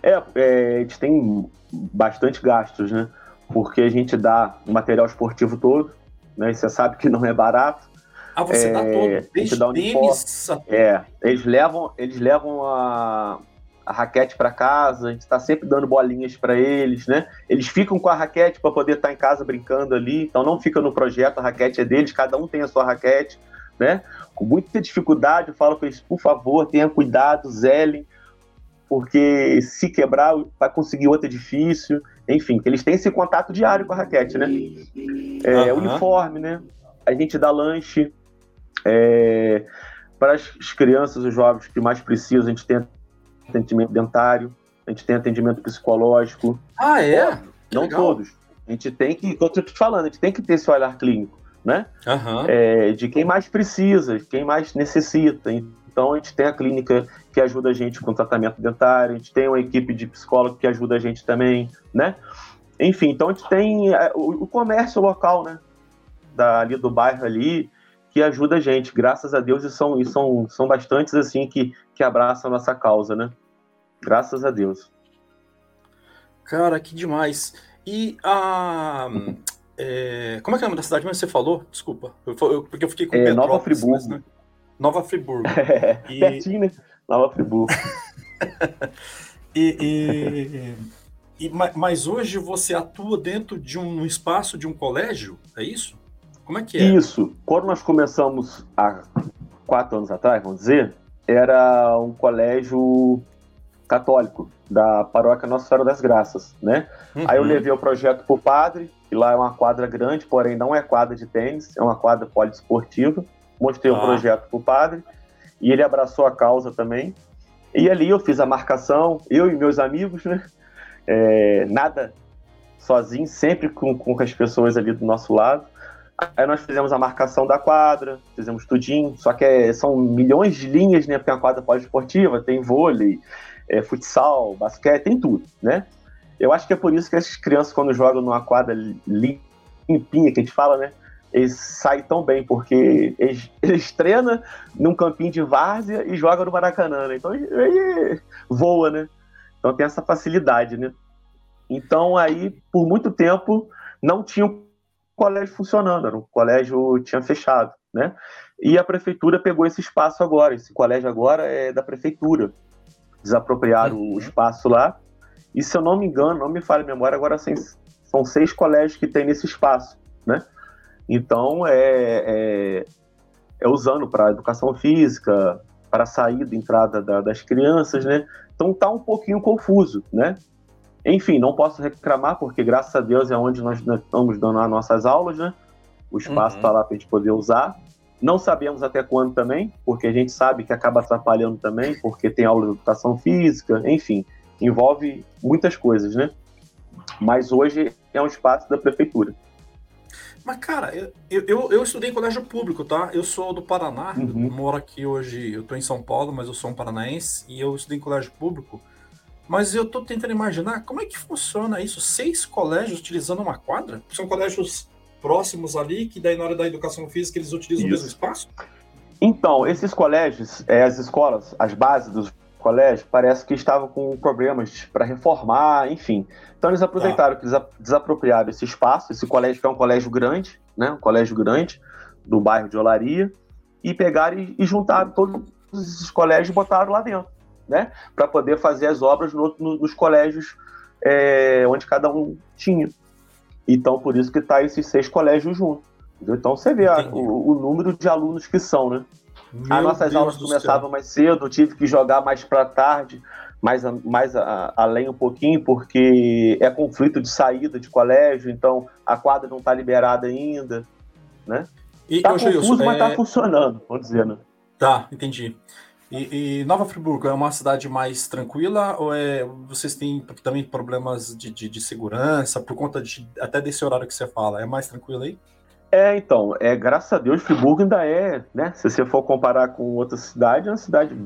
É, é, a gente tem bastante gastos, né? Porque a gente dá o material esportivo todo, né? E você sabe que não é barato. Ah, você é, dá todo, desde dá tênis... É, eles levam, eles levam a, a raquete para casa, a gente está sempre dando bolinhas para eles, né? Eles ficam com a raquete para poder estar tá em casa brincando ali, então não fica no projeto, a raquete é deles, cada um tem a sua raquete, né? Com muita dificuldade, eu falo para eles, por favor, tenha cuidado, zelem, porque se quebrar, vai conseguir outro edifício, enfim, eles têm esse contato diário com a raquete, né? É, uhum. Uniforme, né? A gente dá lanche, é, para as crianças e jovens que mais precisam, a gente tem atendimento dentário, a gente tem atendimento psicológico. Ah, é? Não Legal. todos. A gente tem que, como eu estou te falando, a gente tem que ter esse olhar clínico, né? Uhum. É, de quem mais precisa, quem mais necessita. Então a gente tem a clínica que ajuda a gente com tratamento dentário, a gente tem uma equipe de psicólogo que ajuda a gente também, né? Enfim, então a gente tem é, o, comércio local, né? Da, ali do bairro ali, que ajuda a gente, graças a Deus, e são, e são, são bastantes assim que, que abraçam a nossa causa, né? Graças a Deus. Cara, que demais. E a. É, como é que é o nome da cidade mesmo você falou? Desculpa. Eu, eu, porque eu fiquei com é, Nova Friburgo. né? Nova Friburgo. É, e... Pertinho, né? Nova Friburgo. e, e, e, mas hoje você atua dentro de um espaço de um colégio, é isso? Como é que é? Isso. Quando nós começamos há quatro anos atrás, vamos dizer, era um colégio católico da paróquia Nossa Senhora das Graças, né? Uhum. Aí eu levei o projeto para o padre, que lá é uma quadra grande, porém não é quadra de tênis, é uma quadra poliesportiva. Mostrei ah. o projeto para o padre e ele abraçou a causa também. E ali eu fiz a marcação, eu e meus amigos, né? É, nada sozinho, sempre com, com as pessoas ali do nosso lado. Aí nós fizemos a marcação da quadra, fizemos tudinho, só que é, são milhões de linhas, né? Porque é uma quadra pós-esportiva, tem vôlei, é, futsal, basquete, tem tudo, né? Eu acho que é por isso que as crianças, quando jogam numa quadra limpinha, que a gente fala, né? Eles saem tão bem, porque eles, eles treinam num campinho de várzea e jogam no Maracanã, né? Então aí voa, né? Então tem essa facilidade, né? Então aí, por muito tempo, não tinha um colégio funcionando, era um colégio tinha fechado, né? E a prefeitura pegou esse espaço agora, esse colégio agora é da prefeitura. Desapropriaram uhum. o espaço lá. E se eu não me engano, não me fale a memória, agora são seis colégios que tem nesse espaço, né? Então é, é, é usando para educação física, para saída e entrada da, das crianças, né? Então tá um pouquinho confuso, né? Enfim, não posso reclamar, porque graças a Deus é onde nós estamos dando as nossas aulas, né? O espaço está uhum. lá para a gente poder usar. Não sabemos até quando também, porque a gente sabe que acaba atrapalhando também, porque tem aula de educação física, enfim, envolve muitas coisas, né? Mas hoje é um espaço da prefeitura. Mas, cara, eu, eu, eu, estudei em colégio público, tá? Eu sou do Paraná, uhum. moro aqui hoje, eu tô em São Paulo, mas eu sou um paranaense, e eu estudei em colégio público. Mas eu tô tentando imaginar como é que funciona isso. Seis colégios utilizando uma quadra? São colégios próximos ali, que daí na hora da educação física eles utilizam isso. o mesmo espaço? Então, esses colégios, é, as escolas, as bases dos colégios, parece que estavam com problemas para reformar, enfim. Então eles aproveitaram, tá. que desapropriaram esse espaço, esse colégio que é um colégio grande, né, um colégio grande do bairro de Olaria, e pegaram e, e juntaram todos esses colégios e botaram lá dentro né? Para poder fazer as obras no, no, nos colégios é, onde cada um tinha. Então, por isso que tá esses seis colégios juntos. Então, você vê a, o, o, número de alunos que são, né? Meu As nossas Deus aulas começavam céu. mais cedo, tive que jogar mais para tarde, mais, mais a, além um pouquinho, porque é conflito de saída de colégio, então a quadra não está liberada ainda, né? E, tá confuso, mas está é... funcionando, vamos dizer, né? Tá, entendi. E, e, Nova Friburgo é uma cidade mais tranquila ou é vocês têm também problemas de, de, de, segurança por conta de até desse horário que você fala? É mais tranquilo aí? É, então, é, graças a Deus, Friburgo ainda é, né? Se você for comparar com outra cidade, é uma cidade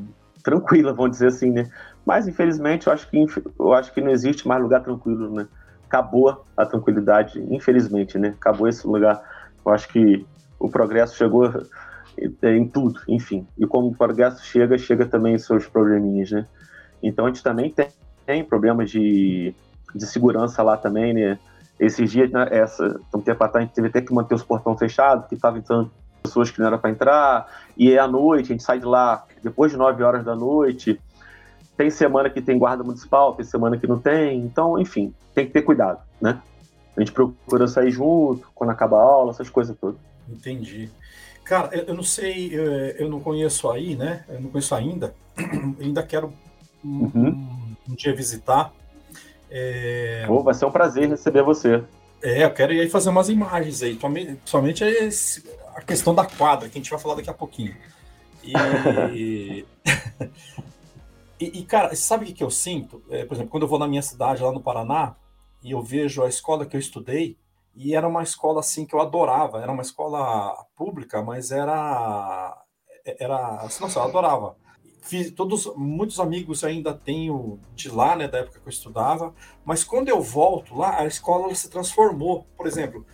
tranquila, vamos dizer assim, né? Mas infelizmente eu acho que eu acho que não existe mais lugar tranquilo, né? Acabou a tranquilidade, infelizmente, né? Acabou esse lugar. Eu acho que o progresso chegou em tudo, enfim. E como o progresso chega, chega também os seus probleminhas, né? Então a gente também tem, tem problemas de, de segurança lá também, né? Esses dias, né, essa, um tempo atrás, a gente teve até que manter os portões fechados, que estavam entrando pessoas que não era para entrar, e é à noite, a gente sai de lá depois de 9 horas da noite. Tem semana que tem guarda municipal, tem semana que não tem, então, enfim, tem que ter cuidado, né? A gente procura sair junto quando acaba a aula, essas coisas todas. Entendi. Cara, eu, não sei, eu, eu, não conheço aí, né? Eu não conheço ainda. ainda quero um, uhum. um, dia visitar. É... Oh, vai ser um prazer receber você. É, eu quero ir aí fazer umas imagens aí. Somente a questão da quadra, que a gente vai falar daqui a pouquinho. E, e, e, cara, sabe o que, eu sinto? É, por exemplo, quando eu vou na minha cidade, lá no Paraná, e eu vejo a escola que eu estudei, e era uma escola assim que eu adorava. Era uma escola pública, mas era era assim, nossa, eu adorava. Fiz todos muitos amigos ainda tenho de lá, né, da época que eu estudava, mas quando eu volto lá, a escola se transformou. Por exemplo,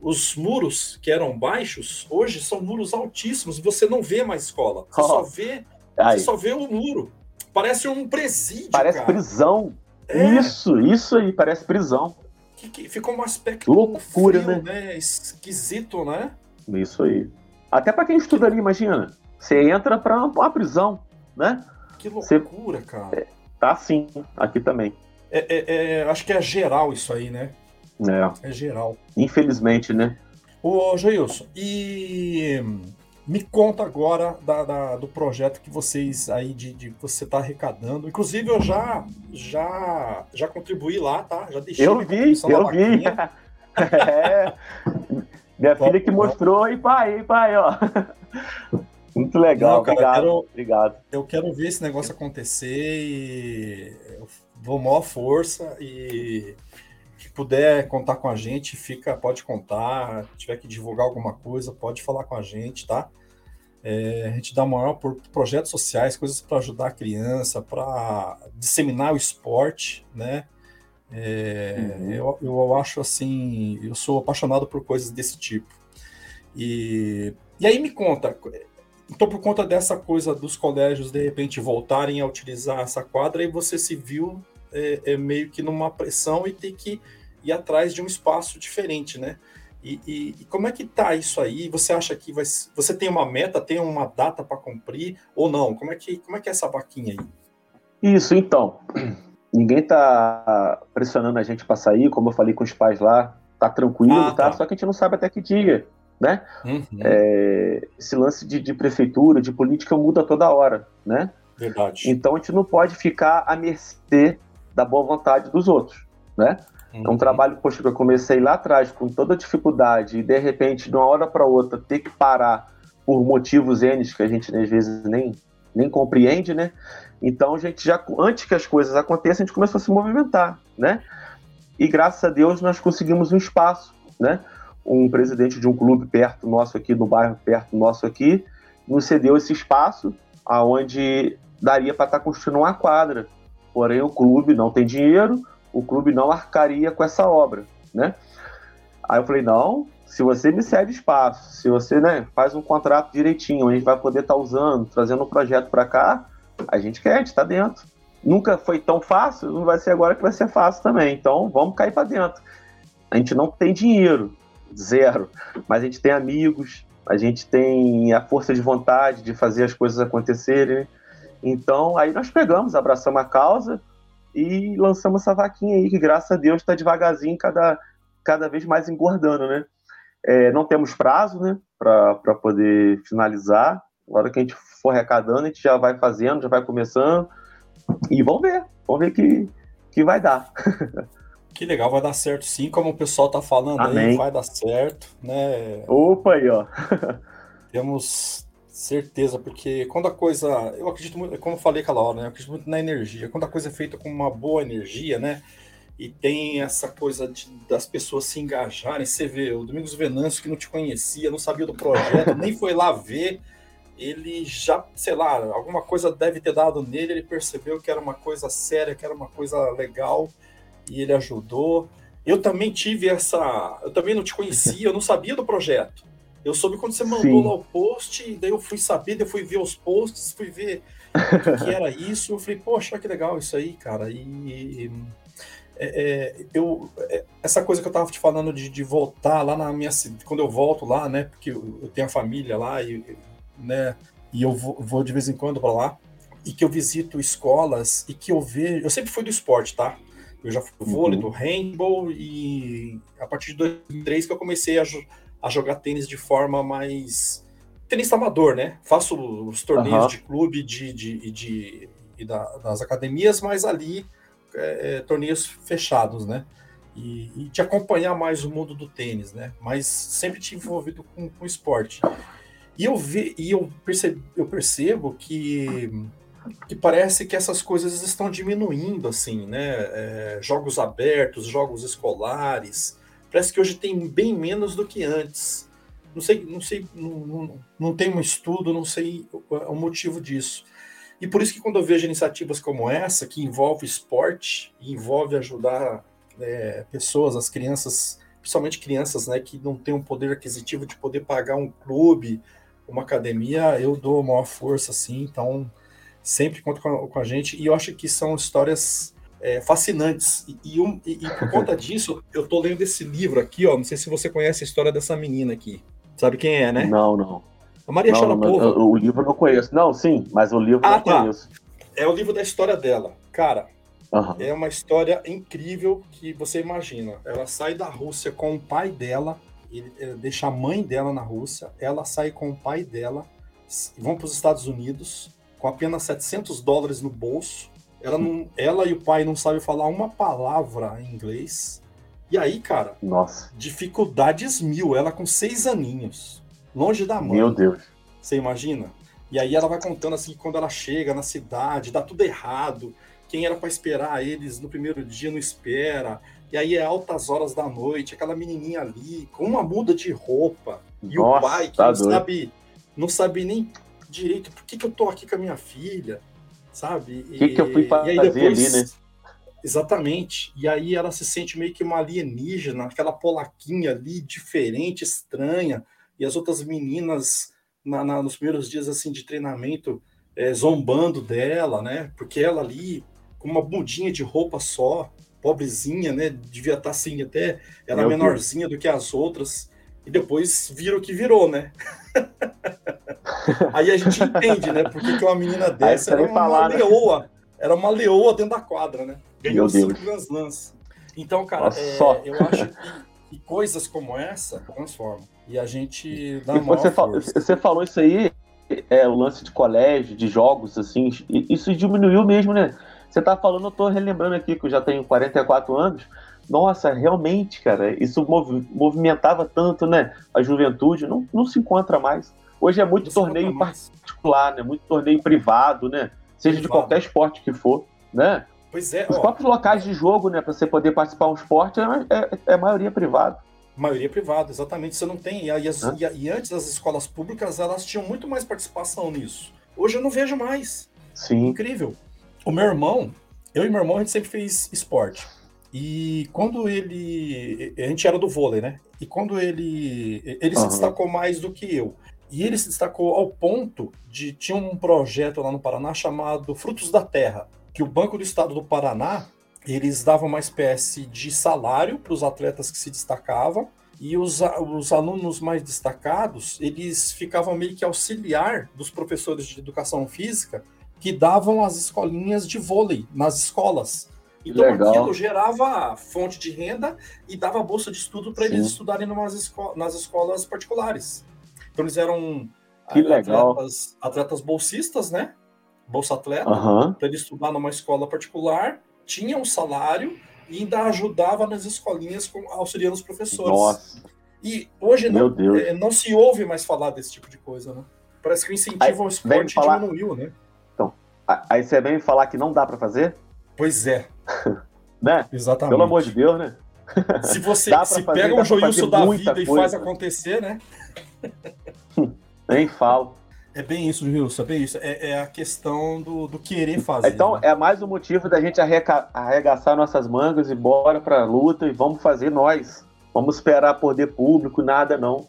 os muros que eram baixos, hoje são muros altíssimos, você não vê mais escola. Você oh. só vê, você só vê o muro. Parece um presídio, Parece cara. prisão. É. Isso, isso aí, parece prisão que, que ficou um aspecto loucura, frio, né? né? Esquisito, né? Isso aí. Até para quem estuda ali, imagina. Você entra para uma prisão, né? Que loucura, Você... cara. É, tá assim, aqui também. É, é, é, acho que é geral isso aí, né? É. É geral. Infelizmente, né? Ô, Jailson, e me conta agora da, da, do projeto que vocês aí de, de você está arrecadando. Inclusive eu já já já contribuí lá, tá? Já deixei. Eu vi, eu vi. é. Minha filha que mostrou, e pai, e pai, ó. Muito legal, Não, cara, obrigado, quero, obrigado. Eu quero ver esse negócio acontecer e eu dou maior força e que puder contar com a gente, fica, pode contar. Se tiver que divulgar alguma coisa, pode falar com a gente, tá? É, a gente dá maior por projetos sociais, coisas para ajudar a criança, para disseminar o esporte, né? É, uhum. eu, eu acho assim, eu sou apaixonado por coisas desse tipo. E, e aí me conta, então por conta dessa coisa dos colégios de repente voltarem a utilizar essa quadra, e você se viu é, é meio que numa pressão e ter que ir atrás de um espaço diferente, né? E, e, e, como é que tá isso aí? Você acha que vai, você tem uma meta, tem uma data para cumprir ou não? Como é que como é que é essa vaquinha aí? Isso, então. Ninguém tá pressionando a gente para sair, como eu falei com os pais lá, tá tranquilo, ah, tá? tá? Só que a gente não sabe até que dia, né? Uhum. É, esse lance de, de prefeitura, de política muda toda hora, né? Verdade. Então a gente não pode ficar à mercê da boa vontade dos outros, né? Uhum. É um trabalho, poxa, que eu comecei lá atrás com toda dificuldade e de repente, de uma hora para outra, ter que parar por motivos N que a gente às vezes nem, nem compreende, né? Então a gente já, antes que as coisas aconteçam, a gente começou a se movimentar, né? E graças a Deus nós conseguimos um espaço, né? Um presidente de um clube perto nosso aqui, no bairro perto nosso aqui, nos cedeu esse espaço aonde daria para estar tá construindo uma quadra. Porém, o clube não tem dinheiro, o clube não arcaria com essa obra, né? Aí eu falei, não, se você me cede espaço, se você né, faz um contrato direitinho, a gente vai poder estar tá usando, trazendo um projeto para cá, a gente quer, a gente está dentro. Nunca foi tão fácil, não vai ser agora que vai ser fácil também. Então vamos cair para dentro. A gente não tem dinheiro, zero, mas a gente tem amigos, a gente tem a força de vontade de fazer as coisas acontecerem. Então aí nós pegamos, abraçamos a causa, e lançamos essa vaquinha aí, que graças a Deus está devagarzinho, cada, cada vez mais engordando, né? É, não temos prazo, né, para poder finalizar. Na hora que a gente for arrecadando, a gente já vai fazendo, já vai começando. E vamos ver, vamos ver que, que vai dar. Que legal, vai dar certo sim, como o pessoal tá falando Amém. aí, vai dar certo, né? Opa aí, ó. Temos Certeza, porque quando a coisa. Eu acredito muito, como eu falei aquela hora, né? Eu acredito muito na energia. Quando a coisa é feita com uma boa energia, né? E tem essa coisa de, das pessoas se engajarem. Você vê o Domingos Venâncio, que não te conhecia, não sabia do projeto, nem foi lá ver. Ele já, sei lá, alguma coisa deve ter dado nele. Ele percebeu que era uma coisa séria, que era uma coisa legal, e ele ajudou. Eu também tive essa. Eu também não te conhecia, eu não sabia do projeto. Eu soube quando você mandou Sim. lá o post, daí eu fui saber, daí eu fui ver os posts, fui ver o que, era isso. Eu falei, poxa, que legal isso aí, cara. E é, é, eu, é, essa coisa que eu tava te falando de, de, voltar lá na minha quando eu volto lá, né? Porque eu, eu tenho a família lá e, né? E eu vou, vou de vez em quando para lá e que eu visito escolas e que eu vejo. Eu sempre fui do esporte, tá? Eu já fui do vôlei, uhum. do handball e a partir de 2003 que eu comecei a a jogar tênis de forma mais tênis amador, né? Faço os torneios uhum. de clube de, de, de, de da, das academias, mas ali é, é, torneios fechados, né? E, e, de acompanhar mais o mundo do tênis, né? Mas sempre tive envolvido com, com esporte. E eu vi, e eu percebo, eu percebo que que parece que essas coisas estão diminuindo, assim, né? É, jogos abertos, jogos escolares, parece que hoje tem bem menos do que antes. Não sei, não sei, não, não, não tem um estudo, não sei o, o, motivo disso. E por isso que quando eu vejo iniciativas como essa, que envolve esporte, envolve ajudar é, pessoas, as crianças, principalmente crianças, né, que não têm um poder aquisitivo de poder pagar um clube, uma academia, eu dou maior força, assim, então sempre conto com a, com a gente, e eu acho que são histórias é, fascinantes. E, e, um, e, e, por conta disso, eu tô lendo esse livro aqui, ó. Não sei se você conhece a história dessa menina aqui. Sabe quem é, né? Não, não. A Maria não, Sharapova. O livro eu não conheço. Não, sim, mas o livro ah, eu tá. conheço. É o livro da história dela. Cara, uhum. é uma história incrível que você imagina. Ela sai da Rússia com o pai dela, ele, ele deixa a mãe dela na Rússia, ela sai com o pai dela, vão para os Estados Unidos com apenas 700 dólares no bolso ela, não, ela e o pai não sabem falar uma palavra em inglês. E aí, cara, Nossa. dificuldades mil. Ela com seis aninhos, longe da mãe. Meu Deus. Você imagina? E aí ela vai contando assim quando ela chega na cidade, dá tudo errado. Quem era para esperar eles no primeiro dia não espera. E aí é altas horas da noite, aquela menininha ali com uma muda de roupa. E Nossa, o pai que tá não sabe, não sabe nem direito por que, que eu tô aqui com a minha filha, sabe? O que, que eu fui fazer depois, ali, né? Exatamente. E aí ela se sente meio que uma alienígena, aquela polaquinha ali, diferente, estranha. E as outras meninas, na, na, nos primeiros dias assim de treinamento, é, zombando dela, né? Porque ela ali, com uma bundinha de roupa só, pobrezinha, né? Devia estar tá, assim até, era Meu menorzinha Deus. do que as outras. E depois vira o que virou, né? Aí a gente entende, né? Porque que uma menina dessa era uma falar, né? leoa. Né? Era uma leoa dentro da quadra, né? Ganhou cinco Grand Slams. Então, cara, é, eu acho que, que, coisas como essa transformam. E a gente dá uma você, você falou isso aí, é, o lance de colégio, de jogos, assim, isso diminuiu mesmo, né? Você tá falando, eu tô relembrando aqui que eu já tenho 44 anos. Nossa, realmente, cara, isso mov, movimentava tanto, né? A juventude não, não se encontra mais. Hoje é muito não torneio particular, né? Muito torneio privado, né? Seja privado. de qualquer esporte que for, né? Pois é. Os ó, próprios locais de jogo, né? Para você poder participar de um esporte, é, é, é maioria privada. Maioria privada, exatamente. Você não tem. E, as, e, e, antes as escolas públicas elas tinham muito mais participação nisso. Hoje eu não vejo mais. Sim. Incrível. O meu irmão, eu e meu irmão, a gente sempre fez esporte. E quando ele. A gente era do vôlei, né? E quando ele. Ele uhum. se destacou mais do que eu. E ele se destacou ao ponto de. Tinha um projeto lá no Paraná chamado Frutos da Terra, que o Banco do Estado do Paraná eles davam uma espécie de salário para os atletas que se destacavam e os, os alunos mais destacados eles ficavam meio que auxiliar dos professores de educação física que davam as escolinhas de vôlei nas escolas. Então Legal. aquilo gerava fonte de renda e dava bolsa de estudo para eles estudarem numas esco nas escolas particulares. Então eles eram que atletas, atletas bolsistas, né? Bolsa atleta, uhum. para ele estudar numa escola particular, tinha um salário e ainda ajudava nas escolinhas com, auxiliando os professores. Nossa. E hoje não, é, não se ouve mais falar desse tipo de coisa, né? Parece que o incentivo ao esporte falar... diminuiu, né? Então, aí você vem falar que não dá para fazer? Pois é. né? Exatamente. Pelo amor de Deus, né? Se você se fazer, pega um Joilson da vida coisa. e faz acontecer, né? Nem falo. É bem isso, Wilson, é bem isso. É, é a questão do, do, querer fazer. Então, né? é mais um motivo da gente arreca, arregaçar nossas mangas e bora pra luta e vamos fazer nós. Vamos esperar poder público, nada não.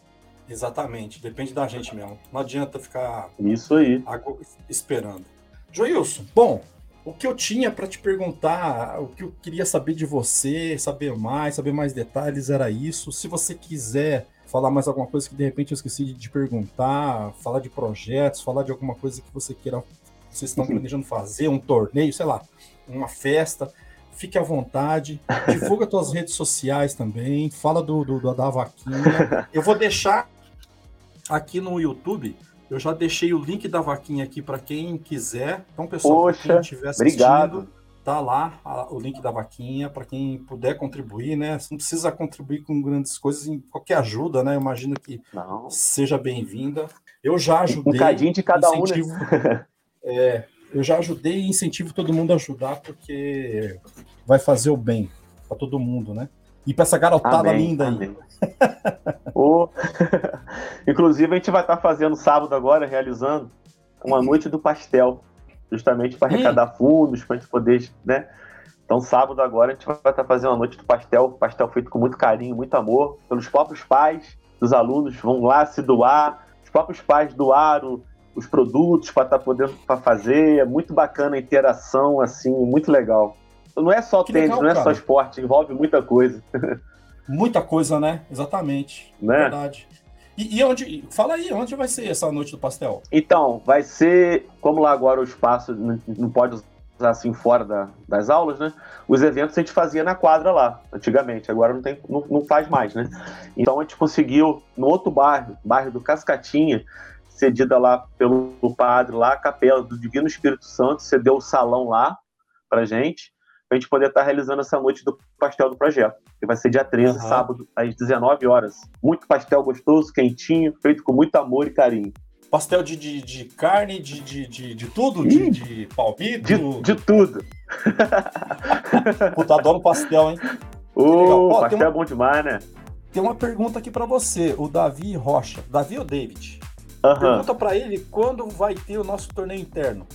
Exatamente, depende da gente mesmo. Não adianta ficar isso aí esperando. Joilson, bom, o que eu tinha para te perguntar, o que eu queria saber de você, saber mais, saber mais detalhes era isso. Se você quiser falar mais alguma coisa que de repente eu esqueci de, perguntar, falar de projetos, falar de alguma coisa que você queira, vocês estão planejando fazer, um torneio, sei lá, uma festa, fique à vontade, divulga suas redes sociais também, fala do, do, da vaquinha. Eu vou deixar aqui no YouTube, eu já deixei o link da vaquinha aqui para quem quiser. Então, pessoal, Poxa, quem estiver assistindo, obrigado tá lá a, o link da vaquinha para quem puder contribuir, né? Você não precisa contribuir com grandes coisas, em qualquer ajuda, né? Eu imagino que não. seja bem-vinda. Eu já ajudei. Um cadinho de cada um, né? é, eu já ajudei e incentivo todo mundo a ajudar, porque vai fazer o bem para todo mundo, né? E para essa garotada amém, linda amém. aí. Oh. Inclusive, a gente vai estar tá fazendo sábado agora, realizando uma noite do pastel justamente para arrecadar hum. fundos, para a gente poder, né? Então, sábado agora, a gente vai estar fazendo a noite do pastel, pastel feito com muito carinho, muito amor, pelos próprios pais dos alunos, vão lá se doar, os próprios pais doaram os produtos para estar tá podendo pra fazer, é muito bacana a interação, assim, muito legal. Não é só que tênis, legal, não é cara. só esporte, envolve muita coisa. Muita coisa, né? Exatamente. Né? Verdade. E, e, onde. Fala aí, onde vai ser essa noite do pastel? Então, vai ser. Como lá agora o espaço não, pode usar assim fora da, das aulas, né? Os eventos a gente fazia na quadra lá, antigamente. Agora não, tem, não, não faz mais, né? Então a gente conseguiu, no outro bairro, bairro do Cascatinha, cedida lá pelo padre lá, a capela do Divino Espírito Santo, cedeu o salão lá pra gente para a gente poder estar tá realizando essa noite do pastel do projeto, que vai ser dia 13, uhum. sábado, às 19 horas. Muito pastel gostoso, quentinho, feito com muito amor e carinho. Pastel de, de, de carne, de, de, de, de tudo? De, de palmito? De, de tudo. Puta, adoro pastel, hein? Ô, pastel uma... é bom demais, né? Tem uma pergunta aqui para você, o Davi Rocha. Davi ou David? Uhum. Pergunta para ele quando vai ter o nosso torneio interno.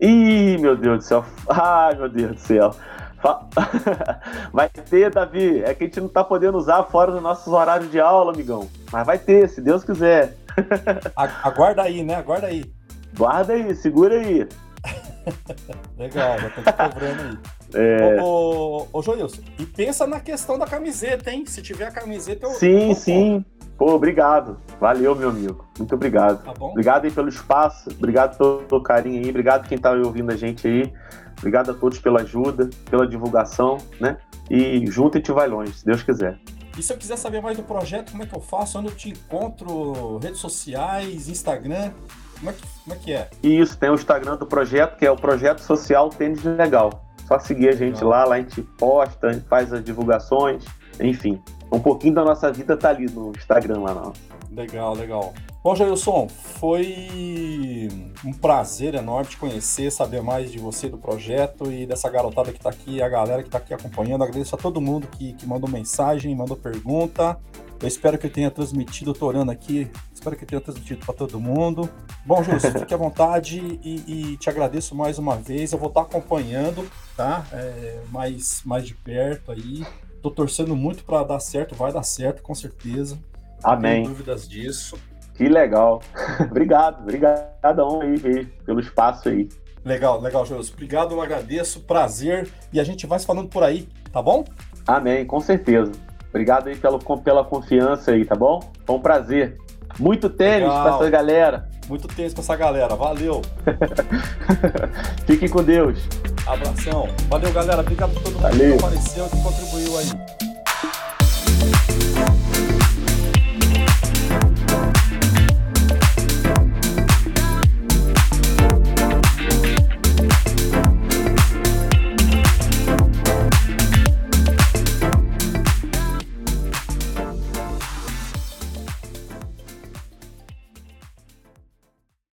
Ih, meu Deus do céu. Ai, meu Deus do céu. Vai ter, Davi. É que a gente não tá podendo usar fora dos nossos horários de aula, amigão. Mas vai ter, se Deus quiser. Aguarda aí, né? Aguarda aí. Guarda aí, segura aí. Legal, já tô te cobrando aí. É... Ô, ô, ô, Joilson, e pensa na questão da camiseta, hein? Se tiver a camiseta, eu. Sim, eu sim. Pô, obrigado. Valeu, meu amigo. Muito obrigado. Tá bom? Obrigado aí pelo espaço, obrigado pelo carinho aí, obrigado quem tá ouvindo a gente aí. Obrigado a todos pela ajuda, pela divulgação, né? E junto a gente vai longe, se Deus quiser. E se eu quiser saber mais do projeto, como é que eu faço? Onde eu te encontro? Redes sociais, Instagram? Como é que, como é, que é? Isso, tem o Instagram do projeto, que é o Projeto Social Tênis Legal. Só seguir a gente Legal. lá, lá a gente posta, a gente faz as divulgações, enfim. Um pouquinho da nossa vida tá ali no Instagram lá, não. Legal, legal. Bom, Jailson, foi um prazer enorme te conhecer, saber mais de você, do projeto e dessa garotada que está aqui, a galera que está aqui acompanhando. Agradeço a todo mundo que, que mandou mensagem, mandou pergunta. Eu espero que eu tenha transmitido, tô orando aqui, espero que eu tenha transmitido para todo mundo. Bom, Júlio, fique à vontade e, e, te agradeço mais uma vez. Eu vou estar tá acompanhando, tá? É, mais, mais de perto aí. Tô torcendo muito para dar certo, vai dar certo, com certeza. Amém. Não dúvidas disso. Que legal. obrigado, obrigadão aí, aí pelo espaço aí. Legal, legal, Júlio. Obrigado, eu agradeço, prazer. E a gente vai se falando por aí, tá bom? Amém, com certeza. Obrigado aí pela, pela confiança aí, tá bom? Foi um prazer. Muito tênis para essa galera. Muito tênis para essa galera. Valeu. Fiquem com Deus. Abração. Valeu, galera. Obrigado por todo mundo Valeu. que apareceu e que contribuiu aí.